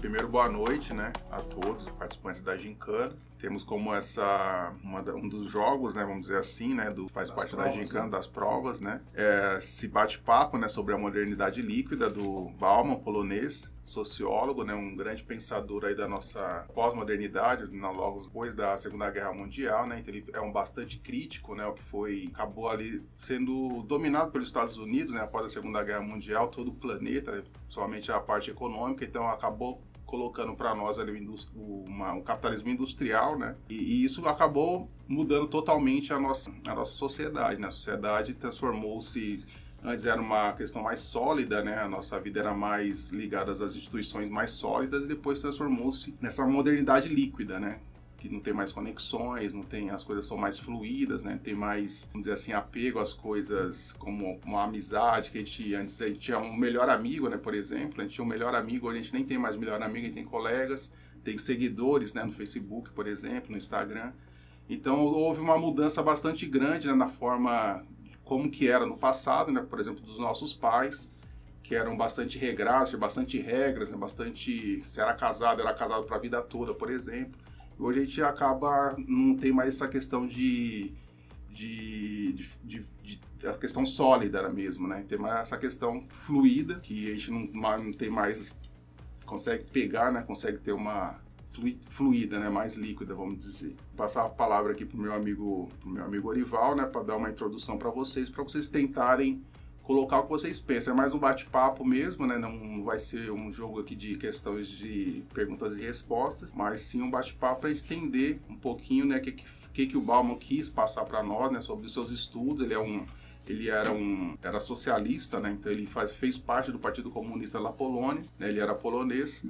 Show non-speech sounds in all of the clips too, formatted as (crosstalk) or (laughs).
primeiro boa noite, né, a todos os participantes da Gincana. Temos como essa uma, um dos jogos, né, vamos dizer assim, né, do faz das parte provas, da Gincana né? das provas, né, é, se bate-papo, né, sobre a modernidade líquida do Bauman, polonês, sociólogo, né, um grande pensador aí da nossa pós-modernidade, logo depois da Segunda Guerra Mundial, né, então ele é um bastante crítico, né, o que foi acabou ali sendo dominado pelos Estados Unidos, né, após a Segunda Guerra Mundial, todo o planeta, somente a parte econômica, então acabou colocando para nós ali o, uma, um capitalismo industrial, né? E, e, isso acabou mudando totalmente a nossa, a nossa sociedade, né? A sociedade transformou-se Antes era uma questão mais sólida, né? A nossa vida era mais ligada às instituições mais sólidas e depois transformou-se nessa modernidade líquida, né? Que não tem mais conexões, não tem as coisas são mais fluídas, né? Tem mais, vamos dizer assim, apego às coisas como uma amizade que a gente antes a gente tinha um melhor amigo, né? Por exemplo, a gente tinha um melhor amigo, hoje a gente nem tem mais melhor amigo, a gente tem colegas, tem seguidores, né? No Facebook, por exemplo, no Instagram. Então houve uma mudança bastante grande né? na forma como que era no passado, né? Por exemplo, dos nossos pais que eram bastante regrados, bastante regras, né? bastante se era casado, era casado para a vida toda, por exemplo. Hoje a gente acaba, não tem mais essa questão de, de, de, de, de a questão sólida mesmo, né? Tem mais essa questão fluida, que a gente não, não tem mais, consegue pegar, né? Consegue ter uma fluida, né, mais líquida, vamos dizer. Vou passar a palavra aqui pro meu amigo, pro meu amigo Orival, né, para dar uma introdução para vocês, para vocês tentarem colocar o que vocês pensam. É mais um bate-papo mesmo, né? Não vai ser um jogo aqui de questões de perguntas e respostas, mas sim um bate-papo para entender um pouquinho, né, que que, que o Bauman quis passar para nós, né, sobre os seus estudos. Ele é um ele era um era socialista, né? Então ele faz, fez parte do Partido Comunista da Polônia, né? Ele era polonês.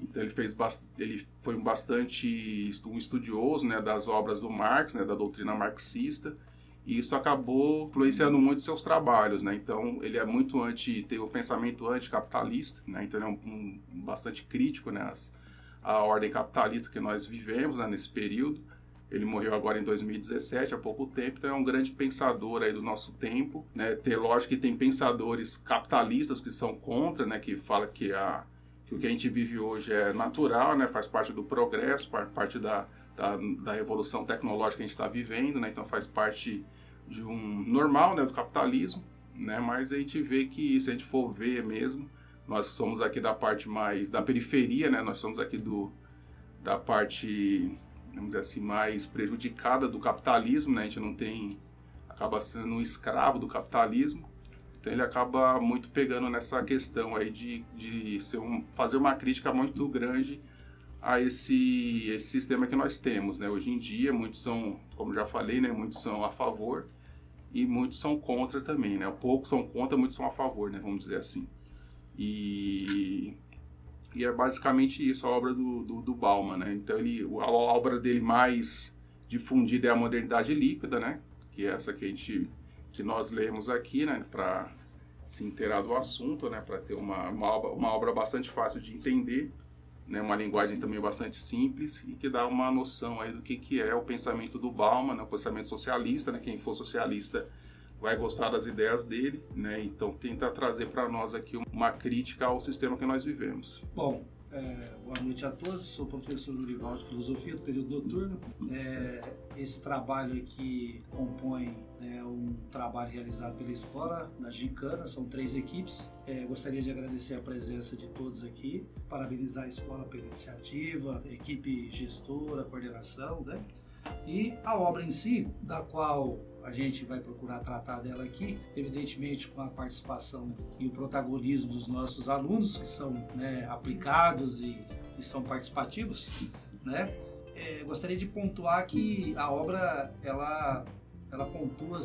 Então ele fez ele foi bastante um estudioso, né, das obras do Marx, né, da doutrina marxista e isso acabou influenciando muito seus trabalhos, né? Então ele é muito anti, tem o um pensamento anticapitalista, né? Então ele é um, um bastante crítico, né? As, a ordem capitalista que nós vivemos né? nesse período. Ele morreu agora em 2017, há pouco tempo, então é um grande pensador aí do nosso tempo, né? Tem, lógico que tem pensadores capitalistas que são contra, né? Que fala que, a, que o que a gente vive hoje é natural, né? Faz parte do progresso, parte da, da, da revolução tecnológica que a gente está vivendo, né? Então faz parte de um normal, né, do capitalismo, né? Mas a gente vê que se a gente for ver mesmo, nós somos aqui da parte mais da periferia, né? Nós somos aqui do da parte, vamos dizer assim, mais prejudicada do capitalismo, né? A gente não tem acaba sendo um escravo do capitalismo. Então ele acaba muito pegando nessa questão aí de, de ser um, fazer uma crítica muito grande a esse, esse sistema que nós temos, né? Hoje em dia, muitos são, como já falei, né? Muitos são a favor e muitos são contra também, né? Poucos são contra, muitos são a favor, né? Vamos dizer assim. E, e é basicamente isso a obra do, do, do Bauman, né? Então, ele, a obra dele mais difundida é a Modernidade Líquida, né? Que é essa que a gente, que nós lemos aqui, né? Para se inteirar do assunto, né? Para ter uma, uma, uma obra bastante fácil de entender né, uma linguagem também bastante simples e que dá uma noção aí do que, que é o pensamento do Bauman, né, o pensamento socialista, né, quem for socialista vai gostar das ideias dele, né, então tenta trazer para nós aqui uma crítica ao sistema que nós vivemos. Bom, é, boa noite a todos, sou professor Urival de Filosofia do período noturno. É, esse trabalho aqui compõe né, um trabalho realizado pela escola da Gincana, são três equipes. É, gostaria de agradecer a presença de todos aqui, parabenizar a escola pela iniciativa, equipe gestora, coordenação, né? E a obra em si, da qual a gente vai procurar tratar dela aqui, evidentemente com a participação e o protagonismo dos nossos alunos, que são né, aplicados e, e, são participativos, né? É, gostaria de pontuar que a obra ela, ela pontua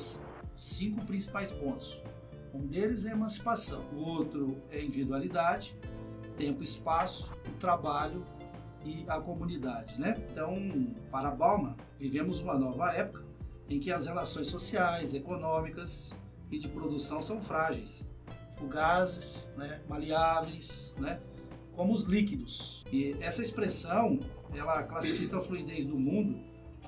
cinco principais pontos. Um deles é emancipação, o outro é individualidade, tempo espaço, o trabalho e a comunidade, né? Então, para Bauman, vivemos uma nova época em que as relações sociais, econômicas e de produção são frágeis, fugazes, né, maleáveis, né, como os líquidos. E essa expressão, ela classifica a fluidez do mundo,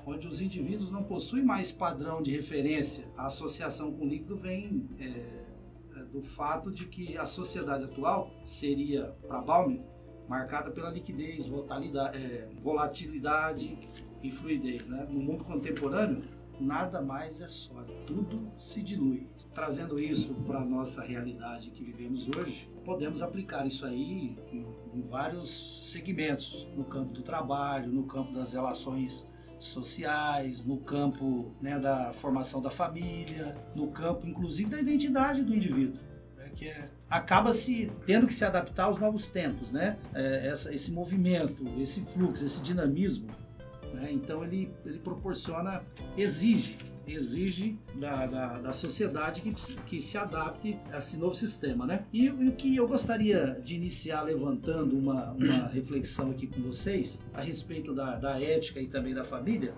onde os indivíduos não possuem mais padrão de referência. A associação com o líquido vem é, é do fato de que a sociedade atual seria, para Bauman, marcada pela liquidez, é, volatilidade e fluidez. Né? No mundo contemporâneo, nada mais é sólido, tudo se dilui. Trazendo isso para a nossa realidade que vivemos hoje, podemos aplicar isso aí em, em vários segmentos, no campo do trabalho, no campo das relações sociais, no campo né, da formação da família, no campo inclusive da identidade do indivíduo, né, que é, acaba se tendo que se adaptar aos novos tempos, né? É, essa, esse movimento, esse fluxo, esse dinamismo né? Então ele, ele proporciona, exige, exige da, da, da, sociedade que, que se adapte a esse novo sistema. Né? E, o que eu gostaria de iniciar levantando uma, uma (clears throat) reflexão aqui com vocês a respeito da, da ética e também da família,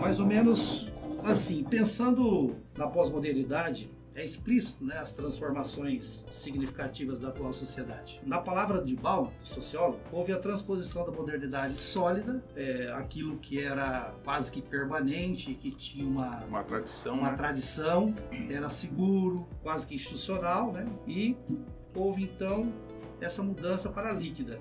mais ou menos assim, pensando na pós-modernidade, é explícito né, as transformações significativas da atual sociedade. Na palavra de Baum, sociólogo, houve a transposição da modernidade sólida, é, aquilo que era quase que permanente, que tinha uma, uma tradição, uma né? tradição, era seguro, quase que institucional, né? e houve então essa mudança para a líquida.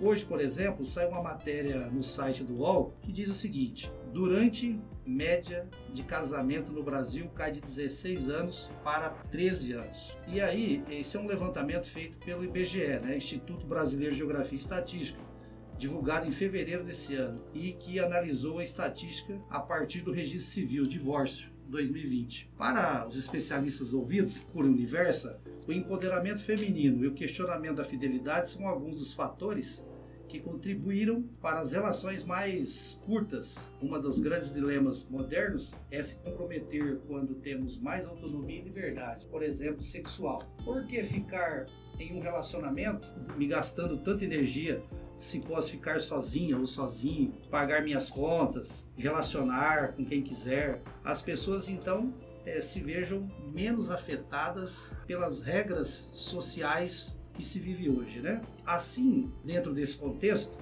Hoje, por exemplo, sai uma matéria no site do UOL que diz o seguinte: durante média de casamento no Brasil cai de 16 anos para 13 anos. E aí, esse é um levantamento feito pelo IBGE, né, Instituto Brasileiro de Geografia e Estatística, divulgado em fevereiro desse ano, e que analisou a estatística a partir do registro civil divórcio 2020. Para os especialistas ouvidos por Universa, o empoderamento feminino e o questionamento da fidelidade são alguns dos fatores que contribuíram para as relações mais curtas. Uma dos grandes dilemas modernos é se comprometer quando temos mais autonomia e liberdade, por exemplo, sexual. Por que ficar em um relacionamento me gastando tanta energia se posso ficar sozinha ou sozinho, pagar minhas contas, relacionar com quem quiser? As pessoas então é, se vejam menos afetadas pelas regras sociais que se vive hoje, né? Assim, dentro desse contexto,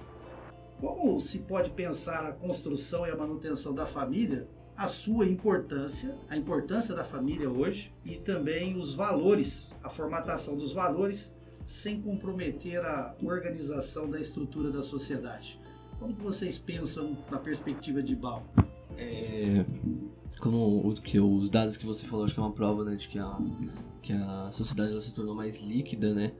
como se pode pensar a construção e a manutenção da família, a sua importância, a importância da família hoje e também os valores, a formatação dos valores sem comprometer a organização da estrutura da sociedade. Como vocês pensam na perspectiva de Bal? É, como que, os dados que você falou, acho que é uma prova né, de que a, que a sociedade se tornou mais líquida, né?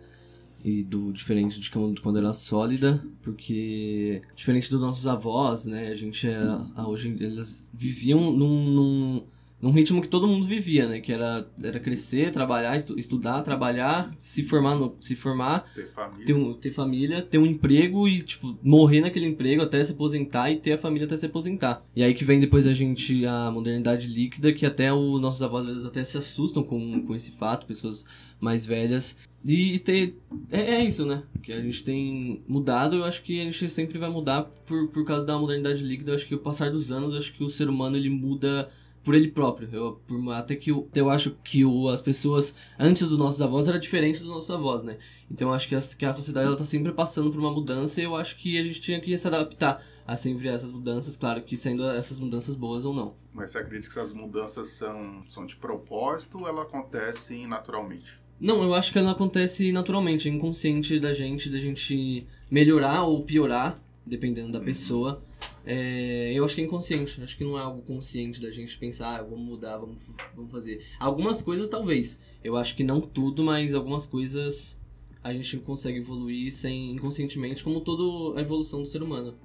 E do diferente de quando era sólida, porque diferente dos nossos avós, né, a gente é, hoje eles viviam num, num, num, ritmo que todo mundo vivia, né, que era, era crescer, trabalhar, estu, estudar, trabalhar, se formar, no, se formar, ter família. Ter, um, ter família, ter um emprego e tipo morrer naquele emprego até se aposentar e ter a família até se aposentar. E aí que vem depois a gente a modernidade líquida, que até os nossos avós às vezes até se assustam com, com esse fato, pessoas mais velhas e ter. É, é, isso, né? Que a gente tem mudado, eu acho que a gente sempre vai mudar por, por causa da modernidade líquida. Eu acho que o passar dos anos, eu acho que o ser humano ele muda por ele próprio. Eu, por, até que eu, eu acho que o, as pessoas antes dos nossos avós era diferente dos nossos avós, né? Então eu acho que, as, que a sociedade ela tá sempre passando por uma mudança e eu acho que a gente tinha que se adaptar a sempre essas mudanças, claro que sendo essas mudanças boas ou não. Mas você acredita que essas mudanças são, são de propósito ou elas acontecem naturalmente? Não, eu acho que ela acontece naturalmente, é inconsciente da gente, da gente melhorar ou piorar, dependendo da uhum. pessoa. É, eu acho que é inconsciente, acho que não é algo consciente da gente pensar, ah, vamos mudar, vamos, vamos fazer. Algumas coisas talvez, eu acho que não tudo, mas algumas coisas a gente consegue evoluir sem inconscientemente, como toda a evolução do ser humano.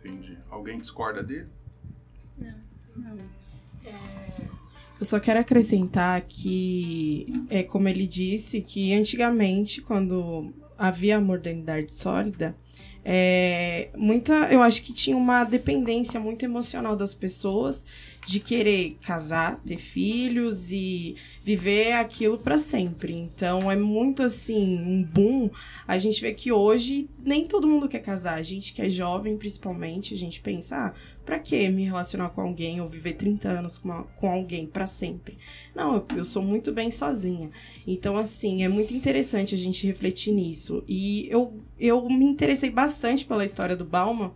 Entendi. Alguém discorda dele? Não, não. É, eu só quero acrescentar que, é como ele disse, que antigamente, quando havia a modernidade sólida, é, muita, eu acho que tinha uma dependência muito emocional das pessoas de querer casar, ter filhos e viver aquilo para sempre. Então é muito assim, um boom. A gente vê que hoje nem todo mundo quer casar. A gente que é jovem, principalmente, a gente pensa, ah, pra que me relacionar com alguém ou viver 30 anos com, uma, com alguém para sempre? Não, eu, eu sou muito bem sozinha. Então, assim, é muito interessante a gente refletir nisso. E eu, eu me interessei bastante pela história do Bauman,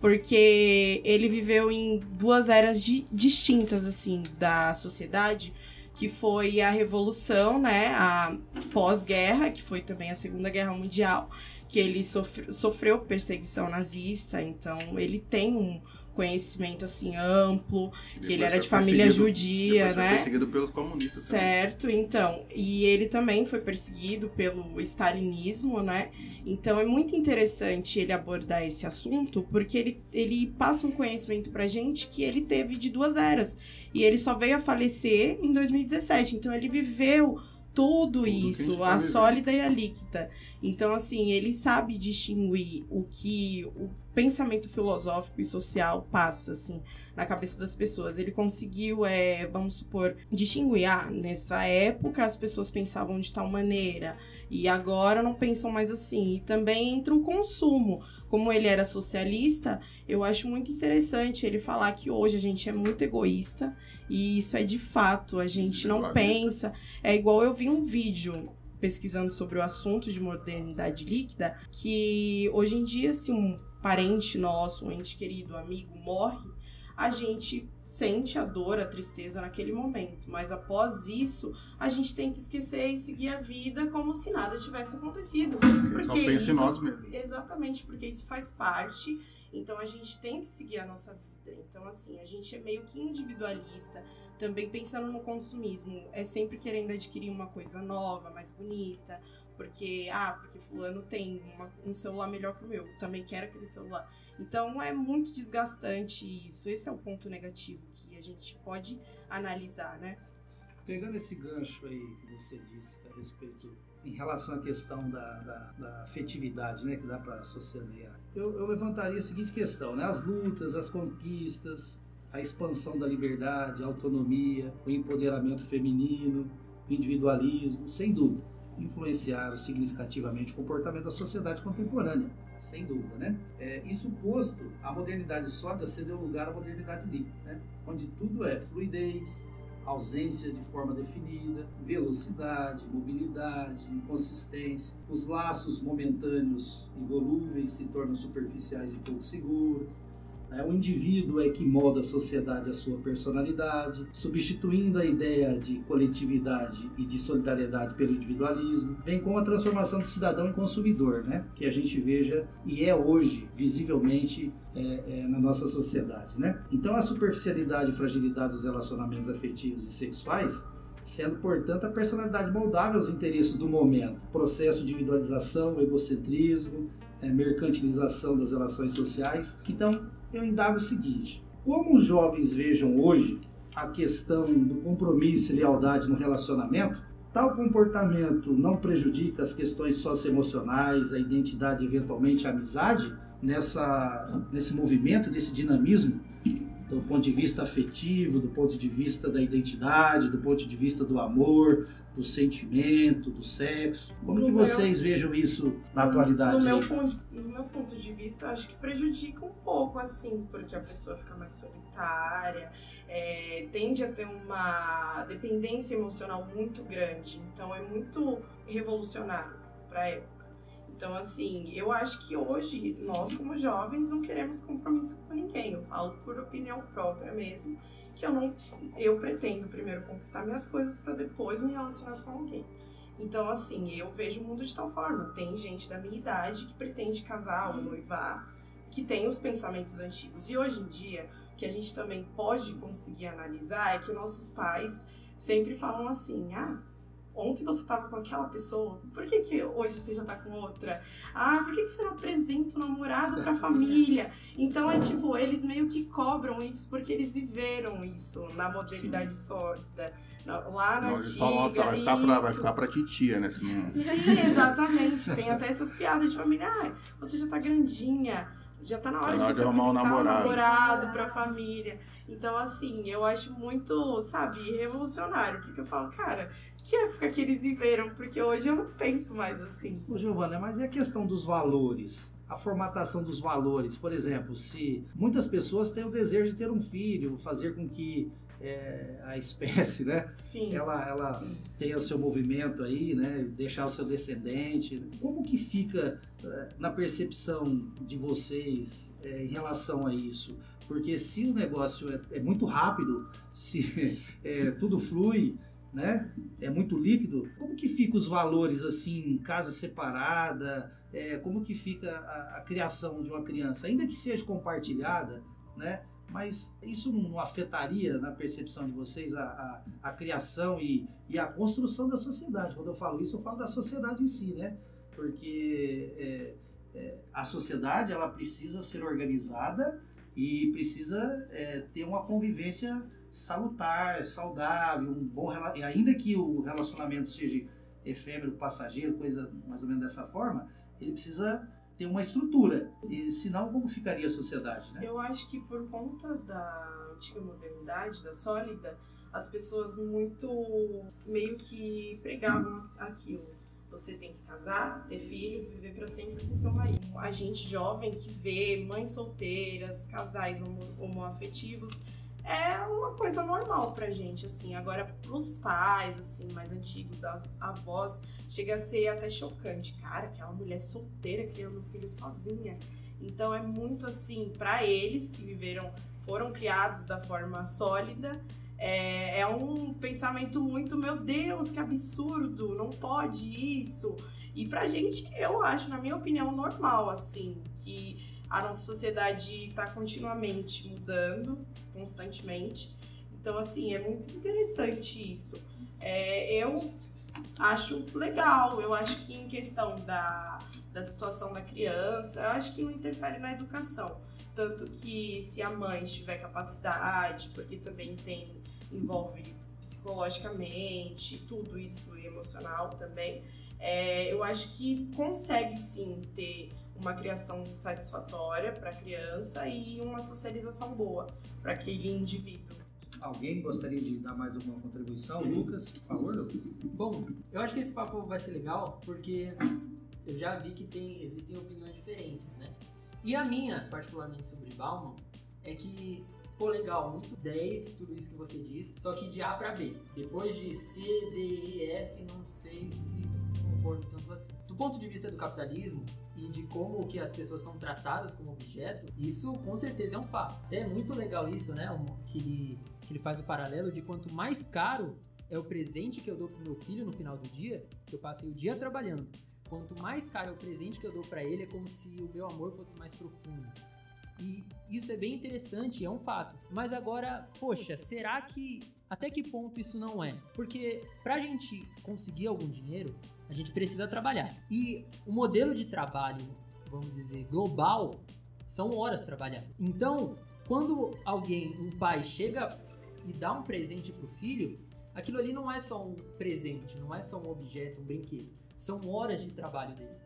porque ele viveu em duas eras di distintas assim da sociedade que foi a revolução, né, a, pós-guerra, que foi também a Segunda Guerra Mundial, que ele sofre, sofreu perseguição nazista, então ele tem um conhecimento assim amplo, que ele era de família judia, né? Foi perseguido pelos comunistas. Certo, também. então. E ele também foi perseguido pelo stalinismo, né? Então é muito interessante ele abordar esse assunto, porque ele, ele passa um conhecimento pra gente que ele teve de duas eras. E ele só veio a falecer em 2017. Então ele viveu tudo, isso, a, a sólida e a líquida. Então, assim, ele sabe distinguir o que o pensamento filosófico e social passa, assim, na cabeça das pessoas. Ele conseguiu, é, vamos supor, distinguir, ah, nessa época as pessoas pensavam de tal maneira e agora não pensam mais assim. E também entra o consumo. Como ele era socialista, eu acho muito interessante ele falar que hoje a gente é muito egoísta e isso é de fato, a gente não pensa. É igual eu vi um vídeo pesquisando sobre o assunto de modernidade líquida, que hoje em dia, se um parente nosso, um ente querido, amigo morre, a gente sente a dor, a tristeza naquele momento, mas após isso, a gente tenta esquecer e seguir a vida como se nada tivesse acontecido. Porque só pensa isso, em nós mesmos. Exatamente, porque isso faz parte, então a gente tem que seguir a nossa vida. Então, assim, a gente é meio que individualista, também pensando no consumismo, é sempre querendo adquirir uma coisa nova, mais bonita, porque, ah, porque fulano tem uma, um celular melhor que o meu, também quero aquele celular. Então é muito desgastante isso. Esse é o ponto negativo que a gente pode analisar, né? Pegando esse gancho aí que você disse a respeito em relação à questão da, da, da afetividade, né, que dá para associar, eu, eu levantaria a seguinte questão, né, as lutas, as conquistas, a expansão da liberdade, a autonomia, o empoderamento feminino, o individualismo, sem dúvida, influenciaram significativamente o comportamento da sociedade contemporânea, sem dúvida, né? É, isso posto, a modernidade sólida cedeu lugar à modernidade líquida, né? Onde tudo é fluidez, ausência de forma definida, velocidade, mobilidade, inconsistência. Os laços momentâneos e volúveis se tornam superficiais e pouco seguros. Né? O indivíduo é que molda a sociedade a sua personalidade, substituindo a ideia de coletividade e de solidariedade pelo individualismo, bem como a transformação do cidadão em consumidor, né? que a gente veja e é hoje visivelmente é, é, na nossa sociedade. Né? Então, a superficialidade e fragilidade dos relacionamentos afetivos e sexuais sendo, portanto, a personalidade moldável aos interesses do momento. Processo de individualização, egocentrismo, é, mercantilização das relações sociais. Então, eu indago o seguinte: como os jovens vejam hoje a questão do compromisso e lealdade no relacionamento, tal comportamento não prejudica as questões socioemocionais, a identidade, eventualmente a amizade, nessa, nesse movimento, nesse dinamismo do ponto de vista afetivo, do ponto de vista da identidade, do ponto de vista do amor, do sentimento, do sexo. Como no que vocês meu, vejam isso na atualidade? No meu, ponto, no meu ponto de vista, eu acho que prejudica um pouco, assim, porque a pessoa fica mais solitária, é, tende a ter uma dependência emocional muito grande. Então é muito revolucionário para época. Então, assim, eu acho que hoje nós, como jovens, não queremos compromisso com ninguém. Eu falo por opinião própria mesmo, que eu não, eu pretendo primeiro conquistar minhas coisas para depois me relacionar com alguém. Então, assim, eu vejo o mundo de tal forma. Tem gente da minha idade que pretende casar ou noivar, que tem os pensamentos antigos. E hoje em dia, o que a gente também pode conseguir analisar é que nossos pais sempre falam assim: ah ontem você estava com aquela pessoa, por que, que hoje você já está com outra? Ah, por que, que você não apresenta o namorado para a família? (laughs) Então é tipo, eles meio que cobram isso porque eles viveram isso na modernidade sólida. Lá na não, antiga, falam, nossa, vai ficar, pra, vai ficar pra titia, né? Não... Sim, exatamente. Tem até essas piadas de família. Ah, você já tá grandinha já tá na hora tá de você apresentar um namorado. um namorado pra família. Então, assim, eu acho muito, sabe, revolucionário, porque eu falo, cara, que época que eles viveram? Porque hoje eu não penso mais assim. Ô, Giovana, mas e a questão dos valores? a formatação dos valores. Por exemplo, se muitas pessoas têm o desejo de ter um filho, fazer com que é, a espécie, né? Sim, ela ela sim. tenha o seu movimento aí, né? Deixar o seu descendente. Como que fica é, na percepção de vocês é, em relação a isso? Porque se o negócio é, é muito rápido, se (laughs) é, tudo flui, né? É muito líquido. Como que fica os valores assim, casa separada? É, como que fica a, a, criação de uma criança, ainda que seja compartilhada, né? Mas isso não afetaria na percepção de vocês a, a, a criação e, e a construção da sociedade? Quando eu falo isso, eu falo da sociedade em si, né? Porque é, é, a sociedade ela precisa ser organizada e precisa é, ter uma convivência salutar, saudável, um bom e ainda que o relacionamento seja efêmero, passageiro, coisa mais ou menos dessa forma, ele precisa ter uma estrutura. E senão como ficaria a sociedade, né? Eu acho que por conta da antiga modernidade, da sólida, as pessoas muito meio que pregavam aquilo. Você tem que casar, ter filhos, viver para sempre com seu marido. A gente jovem que vê mães solteiras, casais homo homoafetivos, é uma coisa normal pra gente, assim. Agora, pros pais, assim, mais antigos, as avós, chega a ser até chocante. Cara, aquela mulher solteira criando um filho sozinha. Então é muito assim, para eles que viveram, foram criados da forma sólida, é, é, um pensamento muito, meu Deus, que absurdo, não pode isso. E pra gente, eu acho, na minha opinião, normal, assim, que a nossa sociedade está continuamente mudando, constantemente. Então, assim, é muito interessante isso. É, eu acho legal, eu acho que em questão da, da situação da criança, eu acho que não interfere na educação. Tanto que se a mãe tiver capacidade, porque também tem, envolve psicologicamente, tudo isso emocional também, é, eu acho que consegue sim ter uma criação satisfatória para a criança e uma socialização boa para aquele indivíduo. Alguém gostaria de dar mais alguma contribuição? Lucas, por favor, Lucas. Bom, eu acho que esse papo vai ser legal porque eu já vi que tem, existem opiniões diferentes, né? E a minha, particularmente sobre Bauman, é que, pô, legal, muito 10, tudo isso que você disse, só que de A para B. Depois de C, D, E, F, não sei se concordo tanto assim. Do ponto de vista do capitalismo e de como que as pessoas são tratadas como objeto, isso com certeza é um fato. Até é muito legal isso, né? Que ele, que ele faz o paralelo de quanto mais caro é o presente que eu dou pro meu filho no final do dia, que eu passei o dia trabalhando. Quanto mais caro é o presente que eu dou para ele, é como se o meu amor fosse mais profundo. E isso é bem interessante, é um fato. Mas agora, poxa, será que até que ponto isso não é? Porque pra gente conseguir algum dinheiro, a gente precisa trabalhar. E o modelo de trabalho, vamos dizer, global, são horas trabalhadas. Então, quando alguém, um pai, chega e dá um presente para o filho, aquilo ali não é só um presente, não é só um objeto, um brinquedo. São horas de trabalho dele.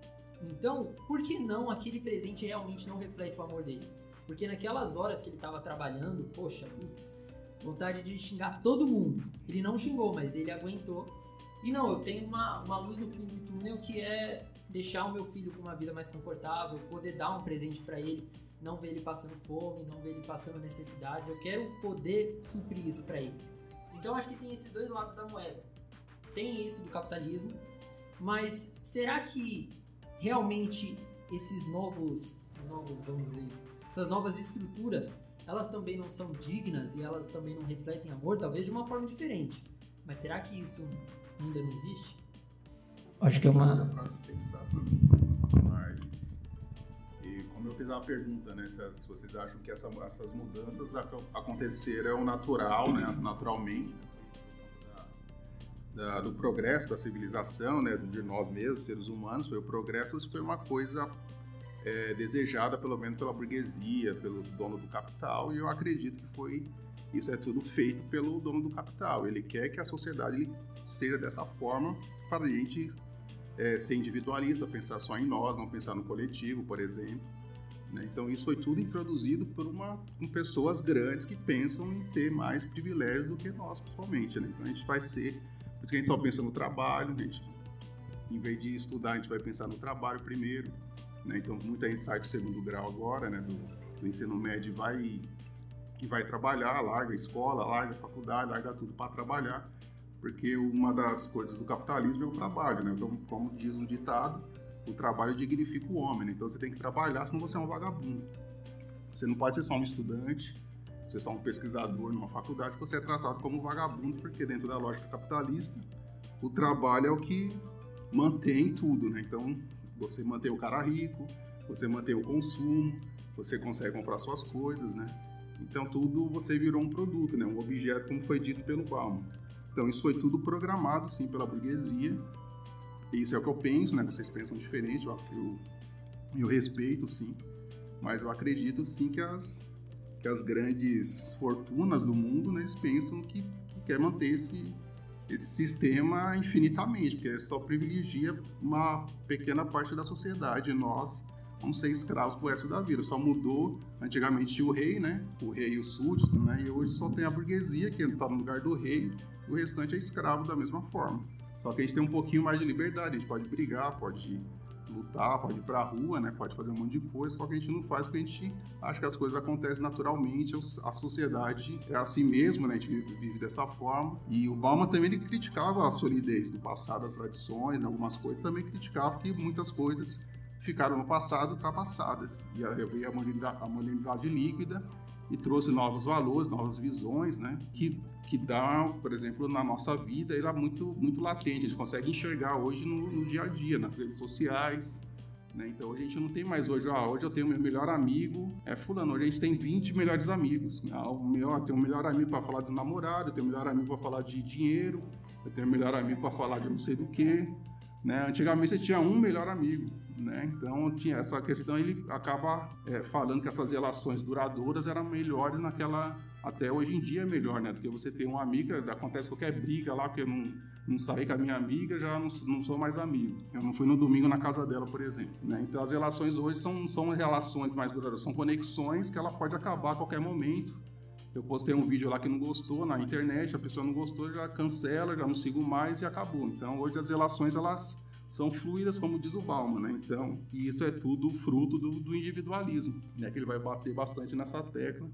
Então, por que não aquele presente realmente não reflete o amor dele? Porque naquelas horas que ele estava trabalhando, poxa, putz, vontade de xingar todo mundo. Ele não xingou, mas ele aguentou e não, eu tenho uma, uma luz no fim do túnel que é deixar o meu filho com uma vida mais confortável, poder dar um presente para ele, não ver ele passando fome, não ver ele passando necessidades. Eu quero poder suprir isso para ele. Então acho que tem esses dois lados da moeda. Tem isso do capitalismo, mas será que realmente esses novos, esses novos, vamos dizer, essas novas estruturas, elas também não são dignas e elas também não refletem amor, talvez de uma forma diferente. Mas será que isso ainda não existe? Acho que é uma. Para se pensar assim. Mas. E como eu fiz uma pergunta, né? Se, vocês acham que essa, essas mudanças aconteceram natural, né? Naturalmente. Da, do progresso da civilização, né, de nós mesmos, seres humanos, foi o progresso, foi uma coisa é, desejada, pelo menos pela burguesia, pelo dono do capital, e eu acredito que foi isso é tudo feito pelo dono do capital. Ele quer que a sociedade seja dessa forma para a gente é, ser individualista, pensar só em nós, não pensar no coletivo, por exemplo. Né? Então isso foi tudo introduzido por uma com pessoas grandes que pensam em ter mais privilégios do que nós, principalmente. Né? Então a gente vai ser, por isso que a gente só pensa no trabalho, a gente, em vez de estudar, a gente vai pensar no trabalho primeiro. Né? Então muita gente sai do segundo grau agora, né? do, do ensino médio, vai que vai trabalhar, larga a escola, larga a faculdade, larga tudo para trabalhar, porque uma das coisas do capitalismo é o trabalho, né? Então, como diz um ditado, o trabalho dignifica o homem, né? então você tem que trabalhar, senão você é um vagabundo. Você não pode ser só um estudante, você é só um pesquisador numa faculdade, você é tratado como vagabundo, porque dentro da lógica capitalista, o trabalho é o que mantém tudo, né? Então, você mantém o cara rico, você mantém o consumo, você consegue comprar suas coisas, né? Então, tudo você virou um produto, né? Um objeto, como foi dito pelo Bauman. Então, isso foi tudo programado, sim, pela burguesia. Isso é o que eu penso, né? Vocês pensam diferente, eu, eu, eu respeito, sim. Mas eu acredito, sim, que as, que as grandes fortunas do mundo, né, eles pensam que, que quer manter esse, esse sistema infinitamente, porque só privilegia uma pequena parte da sociedade. Nós vamos ser escravos pro resto da vida. Só mudou, antigamente tinha o rei, né? O rei e o súdito, né? E hoje só tem a burguesia, que está no lugar do rei, o restante é escravo da mesma forma. Só que a gente tem um pouquinho mais de liberdade, a gente pode brigar, pode lutar, pode ir pra rua, né? Pode fazer um monte de coisa, só que a gente não faz porque a gente acha que as coisas acontecem naturalmente, a sociedade é assim mesmo, né? A gente vive, vive dessa forma. E o Bauman também ele criticava a solidez do passado, as tradições, né? algumas coisas, também criticava que muitas coisas ficaram no passado ultrapassadas. E veio a modernidade, a modernidade líquida e trouxe novos valores, novas visões, né? Que, que dá, por exemplo, na nossa vida, ela é muito, muito latente. A gente consegue enxergar hoje no, no dia a dia, nas redes sociais. Né? Então a gente não tem mais hoje, ah, hoje eu tenho meu melhor amigo, é fulano, hoje a gente tem 20 melhores amigos. Ah, o melhor, eu tenho um melhor amigo para falar do namorado, eu tenho um melhor amigo para falar de dinheiro, eu tenho um melhor amigo para falar de não sei do que. Né? Antigamente você tinha um melhor amigo, né? então tinha essa questão. Ele acaba é, falando que essas relações duradouras eram melhores naquela. Até hoje em dia é melhor, né? Do que você ter uma amiga, acontece qualquer briga lá, porque eu não, não saí com a minha amiga, já não, não sou mais amigo. Eu não fui no domingo na casa dela, por exemplo. Né? Então as relações hoje são, são relações mais duradouras, são conexões que ela pode acabar a qualquer momento eu postei um vídeo lá que não gostou na internet, a pessoa não gostou, já cancela, já não sigo mais e acabou. Então, hoje as relações elas são fluídas, como diz o Bauman, né? Então, e isso é tudo fruto do, do individualismo, né? Que ele vai bater bastante nessa tecla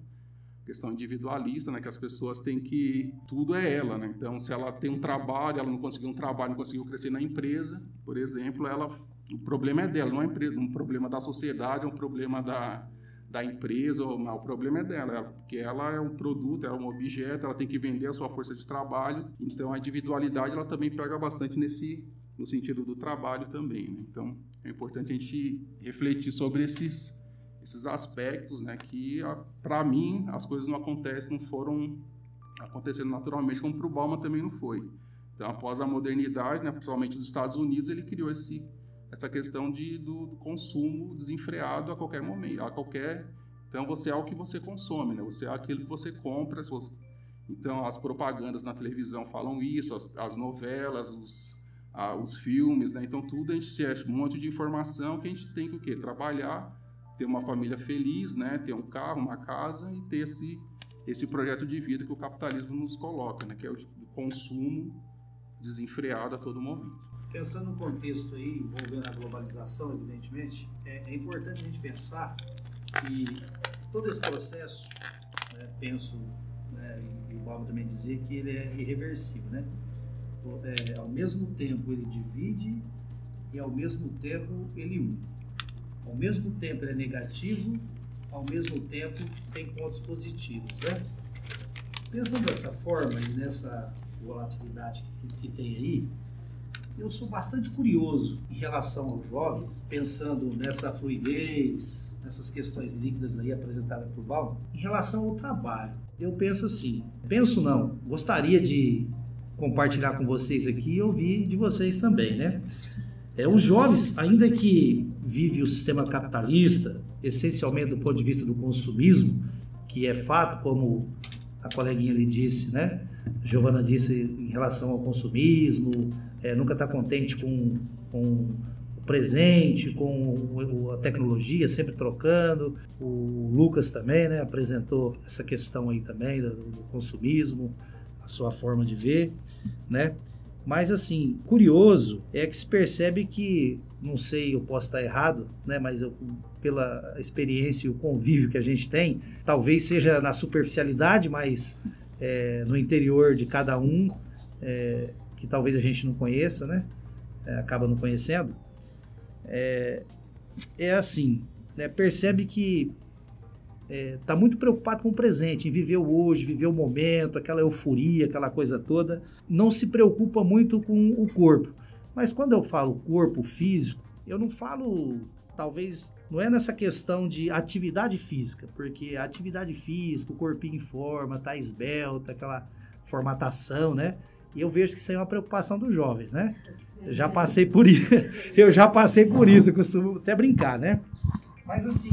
questão individualista, né, que as pessoas têm que tudo é ela, né? Então, se ela tem um trabalho, ela não conseguiu um trabalho, não conseguiu crescer na empresa, por exemplo, ela o problema é dela, não é um problema da sociedade, é um problema da da empresa, o problema é dela, porque ela é um produto, é um objeto, ela tem que vender a sua força de trabalho, então a individualidade ela também pega bastante nesse no sentido do trabalho também, né? Então é importante a gente refletir sobre esses esses aspectos, né, que para mim as coisas não acontecem, não foram acontecendo naturalmente como para o Bauman também não foi. Então após a modernidade, né, principalmente os Estados Unidos, ele criou esse essa questão de, do, do, consumo desenfreado a qualquer momento, a qualquer... Então, você é o que você consome, né? Você é aquilo que você compra. Você... Então, as propagandas na televisão falam isso, as, as novelas, os, os filmes, né? Então, tudo a gente tem um monte de informação que a gente tem que o quê? Trabalhar, ter uma família feliz, né? Ter um carro, uma casa e ter esse, esse projeto de vida que o capitalismo nos coloca, né? Que é o consumo desenfreado a todo momento. Pensando no contexto aí, envolvendo a globalização, evidentemente, é, é importante a gente pensar que todo esse processo, né, penso, né, e o Paulo também dizia que ele é irreversível, né? É, ao mesmo tempo ele divide e ao mesmo tempo ele une. Ao mesmo tempo ele é negativo, ao mesmo tempo tem pontos positivos, né? Pensando dessa forma e nessa volatilidade que, que tem aí, eu sou bastante curioso em relação aos jovens, pensando nessa fluidez, nessas questões líquidas aí apresentadas por Val, em relação ao trabalho. Eu penso assim, penso não, gostaria de compartilhar com vocês aqui e ouvir de vocês também, né? É, os jovens, ainda que vivem o sistema capitalista, essencialmente do ponto de vista do consumismo, que é fato, como a coleguinha ali disse, né? Giovana disse em relação ao consumismo, é, nunca está contente com, com o presente, com a tecnologia, sempre trocando. O Lucas também né, apresentou essa questão aí também do, do consumismo, sua forma de ver, né? Mas assim, curioso é que se percebe que, não sei, eu posso estar errado, né? Mas eu, pela experiência e o convívio que a gente tem, talvez seja na superficialidade, mas é, no interior de cada um é, que talvez a gente não conheça, né? É, acaba não conhecendo. É, é assim, né? Percebe que está é, muito preocupado com o presente, em viver o hoje, viver o momento, aquela euforia, aquela coisa toda. Não se preocupa muito com o corpo. Mas quando eu falo corpo físico, eu não falo, talvez, não é nessa questão de atividade física, porque a atividade física, o corpinho em forma, tá esbelta, aquela formatação, né? E eu vejo que isso é uma preocupação dos jovens, né? Eu já passei por isso, (laughs) eu já passei por isso, eu costumo até brincar, né? Mas assim,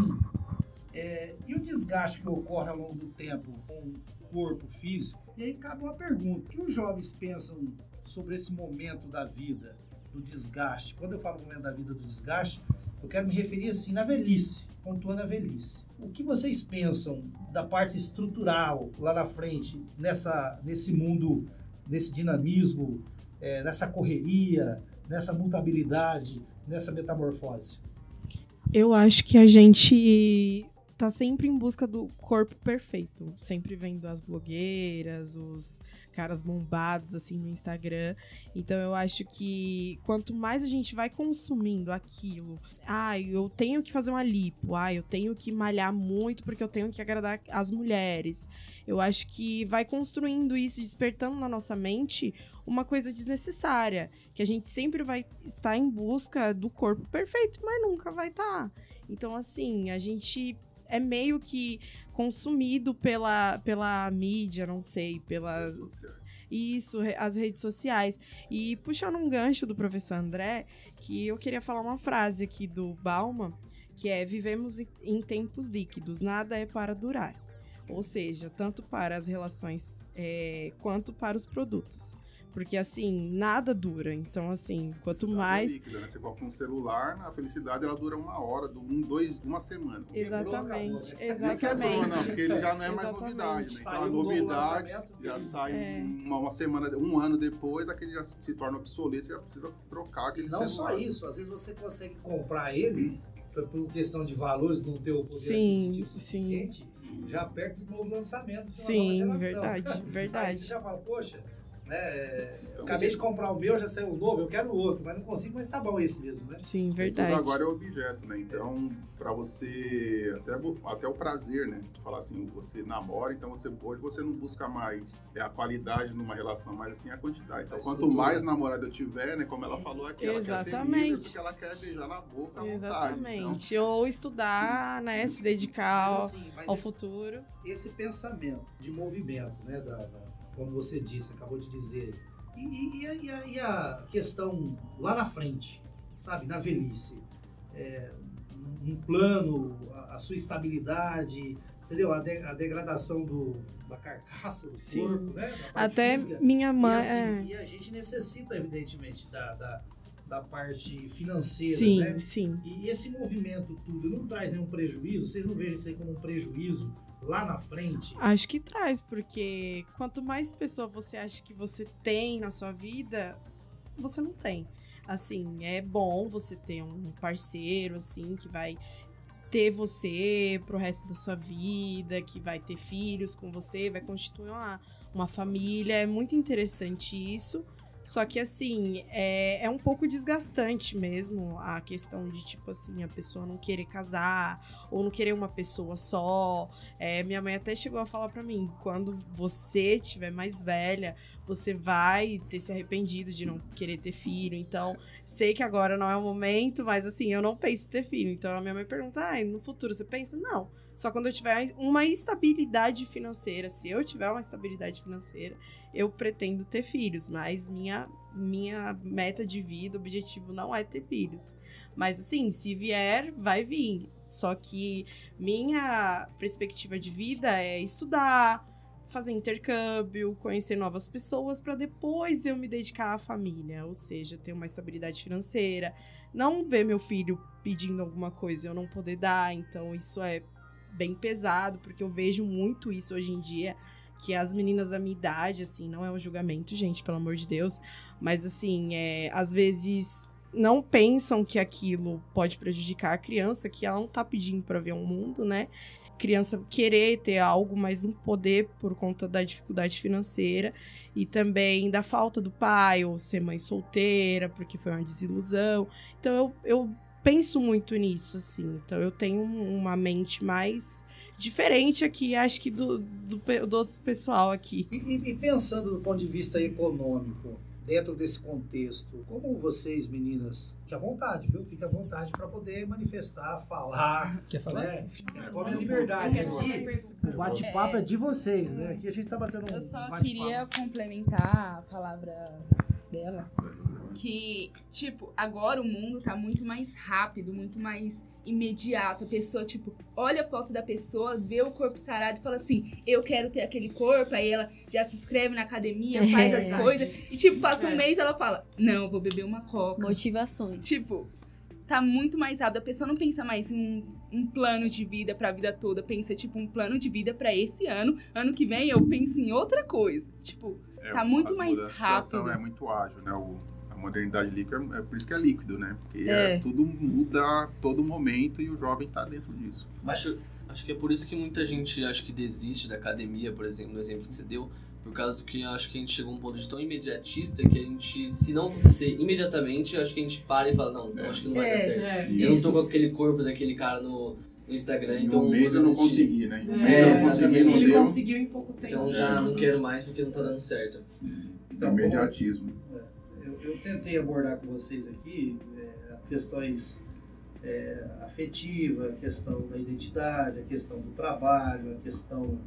é, e o desgaste que ocorre ao longo do tempo com o corpo físico? E aí cabe uma pergunta: o que os jovens pensam sobre esse momento da vida, do desgaste? Quando eu falo momento da vida do desgaste, eu quero me referir assim na velhice, pontuando a velhice. O que vocês pensam da parte estrutural lá na frente, nessa, nesse mundo, nesse dinamismo, é, nessa correria, nessa mutabilidade, nessa metamorfose? Eu acho que a gente tá sempre em busca do corpo perfeito, sempre vendo as blogueiras, os caras bombados assim no Instagram. Então eu acho que quanto mais a gente vai consumindo aquilo, ah, eu tenho que fazer uma lipo, ah, eu tenho que malhar muito porque eu tenho que agradar as mulheres. Eu acho que vai construindo isso, despertando na nossa mente uma coisa desnecessária, que a gente sempre vai estar em busca do corpo perfeito, mas nunca vai estar. Então assim, a gente é meio que consumido pela, pela mídia, não sei, pela. Isso, as redes sociais. E puxando um gancho do professor André, que eu queria falar uma frase aqui do Bauman, que é: vivemos em tempos líquidos, nada é para durar. Ou seja, tanto para as relações é, quanto para os produtos. Porque, assim, nada dura. Então, assim, quanto mais. Líquida, né? Você coloca um celular, a felicidade ela dura uma hora, um, dois, uma semana. Exatamente. Né? Exatamente. Não, porque ele já não é mais novidade. Né? Então a novidade já sai é. uma, uma, semana, um ano depois, aquele já se torna obsoleto, você já precisa trocar aquele não celular. Não só isso, às vezes você consegue comprar ele por questão de valores, não ter o poder sim, suficiente, sim. já perto do novo lançamento. Sim, verdade, verdade. Aí você já fala, poxa, né? Então, acabei de comprar o meu, já saiu o novo, eu quero o outro, mas não consigo, mas tá bom esse mesmo, né? Sim, verdade. Tudo agora é objeto, né? Então, para você, até, até o prazer, né? Falar assim, você namora, então você hoje você não busca mais é a qualidade numa relação, mas assim a quantidade. Então, quanto mais namorado eu tiver, né? Como ela falou aqui, ela Exatamente. quer ser livre porque ela quer beijar na boca à Exatamente. Vontade, então... Ou estudar, né? Se dedicar mas, assim, ao esse, futuro. Esse pensamento de movimento, né? da, da como você disse, acabou de dizer. E, e, e, a, e a, questão lá na frente, sabe, na velhice? É, um plano, a, a, sua estabilidade, entendeu? A, de, a degradação do, da carcaça do Sim. corpo, né? Até física. minha mãe. E, assim, é... e, a gente necessita, evidentemente, da, da, da parte financeira, sim, né? Sim. E esse movimento tudo não traz nenhum prejuízo? Vocês não veem isso aí como um prejuízo lá na frente? Acho que traz, porque quanto mais pessoa você acha que você tem na sua vida, você não tem. Assim, é bom você ter um parceiro, assim, que vai ter você pro resto da sua vida, que vai ter filhos com você, vai constituir uma, uma família. É muito interessante isso. Só que, assim, é, é um pouco desgastante mesmo a questão de, tipo assim, a pessoa não querer casar ou não querer uma pessoa só. É, minha mãe até chegou a falar para mim: quando você tiver mais velha, você vai ter se arrependido de não querer ter filho. Então, sei que agora não é o momento, mas, assim, eu não penso em ter filho. Então, a minha mãe pergunta: ah, no futuro você pensa? Não. Só quando eu tiver uma estabilidade financeira. Se eu tiver uma estabilidade financeira, eu pretendo ter filhos. Mas minha, minha meta de vida, objetivo não é ter filhos. Mas assim, se vier, vai vir. Só que minha perspectiva de vida é estudar, fazer intercâmbio, conhecer novas pessoas para depois eu me dedicar à família, ou seja, ter uma estabilidade financeira, não ver meu filho pedindo alguma coisa e eu não poder dar, então isso é bem pesado, porque eu vejo muito isso hoje em dia, que as meninas da minha idade, assim, não é um julgamento, gente, pelo amor de Deus, mas assim, é, às vezes não pensam que aquilo pode prejudicar a criança, que ela não tá pedindo para ver um mundo, né? Criança querer ter algo, mas não poder por conta da dificuldade financeira e também da falta do pai, ou ser mãe solteira, porque foi uma desilusão. Então eu, eu penso muito nisso, assim. Então eu tenho uma mente mais diferente aqui, acho que do, do, do outro pessoal aqui. E, e, pensando do ponto de vista econômico, dentro desse contexto, como vocês, meninas, fique à vontade, viu? Fique à vontade para poder manifestar, falar. Quer falar? Né? Tome a liberdade aqui. O bate-papo é... é... de vocês, né? Aqui a gente tá batendo um Eu só queria complementar a palavra dela. Que, tipo, agora o mundo tá muito mais rápido, muito mais imediato. A pessoa, tipo, olha a foto da pessoa, vê o corpo sarado e fala assim: eu quero ter aquele corpo. Aí ela já se inscreve na academia, é, faz as coisas. E, tipo, passa um é. mês ela fala: não, vou beber uma coca. Motivações. Tipo, tá muito mais rápido. A pessoa não pensa mais em um, um plano de vida pra vida toda. Pensa, tipo, um plano de vida para esse ano. Ano que vem eu penso em outra coisa. Tipo, é, tá muito mais rápido. É muito ágil, né? O modernidade líquida é, é por isso que é líquido, né? Porque é. É, tudo muda a todo momento e o jovem está dentro disso. Acho, acho que é por isso que muita gente acho que desiste da academia, por exemplo, no exemplo que você deu, por causa que acho que a gente chegou a um ponto de tão imediatista que a gente, se não acontecer imediatamente, acho que a gente para e fala, não, então acho que não vai dar é, certo. É, eu não tô com aquele corpo daquele cara no, no Instagram, então. Um mês eu não consegui, né? Um mês eu não consegui, não Ele conseguiu em pouco tempo. Então já não quero mais porque não tá dando certo. Então, imediatismo eu tentei abordar com vocês aqui é, questões é, afetivas, a questão da identidade, a questão do trabalho, a questão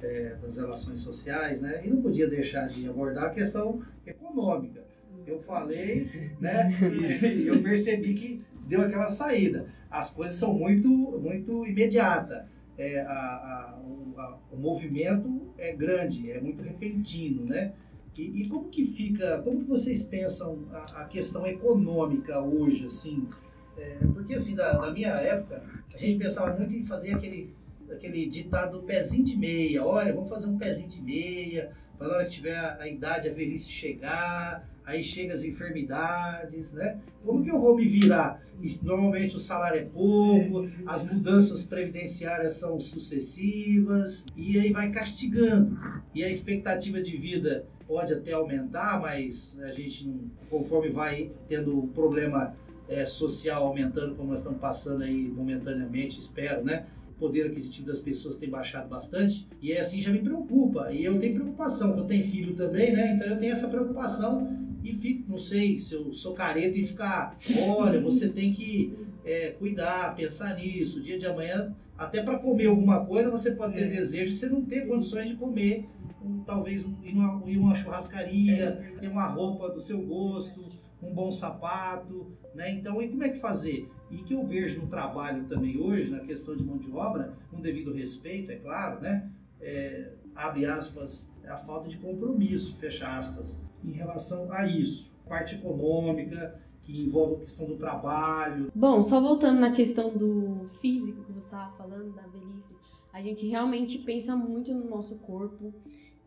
é, das relações sociais, né? E não podia deixar de abordar a questão econômica. Eu falei, né? (laughs) E eu percebi que deu aquela saída. As coisas são muito, muito imediatas. É, a, a, o, a, o movimento é grande, é muito repentino, né? E, e, como que fica, como que vocês pensam a, a questão econômica hoje, assim? É, porque, assim, da, da, minha época, a gente pensava muito em fazer aquele, aquele ditado pezinho de meia. Olha, vamos fazer um pezinho de meia, para na hora que tiver a, a idade, a velhice chegar, aí chega as enfermidades, né? Como que eu vou me virar? Normalmente o salário é pouco, as mudanças previdenciárias são sucessivas, e aí vai castigando. E a expectativa de vida pode até aumentar, mas a gente, conforme vai tendo problema é, social aumentando, como nós estamos passando aí momentaneamente, espero, né? O poder aquisitivo das pessoas tem baixado bastante e é assim já me preocupa. E eu tenho preocupação, eu tenho filho também, né? Então eu tenho essa preocupação e fico, não sei se eu sou careta e ficar, olha, você tem que é, cuidar, pensar nisso. O dia de amanhã, até para comer alguma coisa, você pode ter é. desejo e você não ter condições de comer um, talvez um, ir, uma, ir uma churrascaria, ter uma roupa do seu gosto, um bom sapato, né? Então, e como é que fazer? E que eu vejo no trabalho também hoje, na questão de mão de obra, com devido respeito, é claro, né? É, abre aspas, é a falta de compromisso, fecha aspas, em relação a isso. Parte econômica, que envolve a questão do trabalho. Bom, só voltando na questão do físico que você estava falando, da velhice, a gente realmente pensa muito no nosso corpo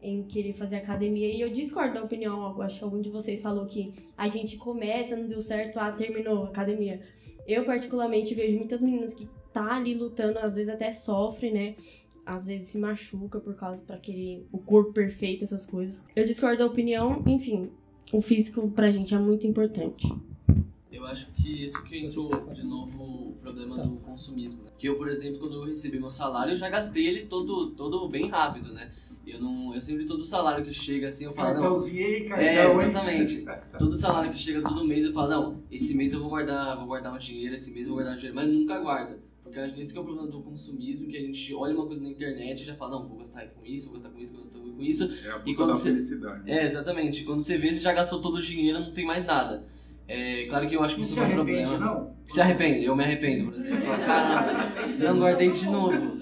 em querer fazer academia. E eu discordo da opinião, acho que algum de vocês falou que a gente começa, não deu certo, ah, terminou a academia. Eu, particularmente, vejo muitas meninas que tá ali lutando, às vezes até sofre, né? Às vezes se machuca por causa para querer o corpo perfeito, essas coisas. Eu discordo da opinião, enfim, o físico pra gente é muito importante. Eu acho que esse que entrou de novo o problema do consumismo. Né? Que eu, por exemplo, quando eu recebi meu salário, eu já gastei ele todo, todo bem rápido, né? Eu não. Eu sempre todo salário que chega assim, eu falo, Cartãozinho, não. Cartão, é, exatamente. (laughs) todo salário que chega todo mês, eu falo, não, esse mês eu vou guardar, vou guardar um dinheiro, esse mês eu vou guardar um dinheiro, mas nunca guarda. Porque esse é o problema do consumismo, que a gente olha uma coisa na internet e já fala, não, vou gastar com isso, vou gastar com isso, vou gastar com isso. É a e quando você... felicidade. É, exatamente. Quando você vê, você já gastou todo o dinheiro, não tem mais nada. É, claro que eu acho que isso é um problema. Não? Se arrepende, eu me arrependo, por exemplo. Caramba, (laughs) não guardei de novo.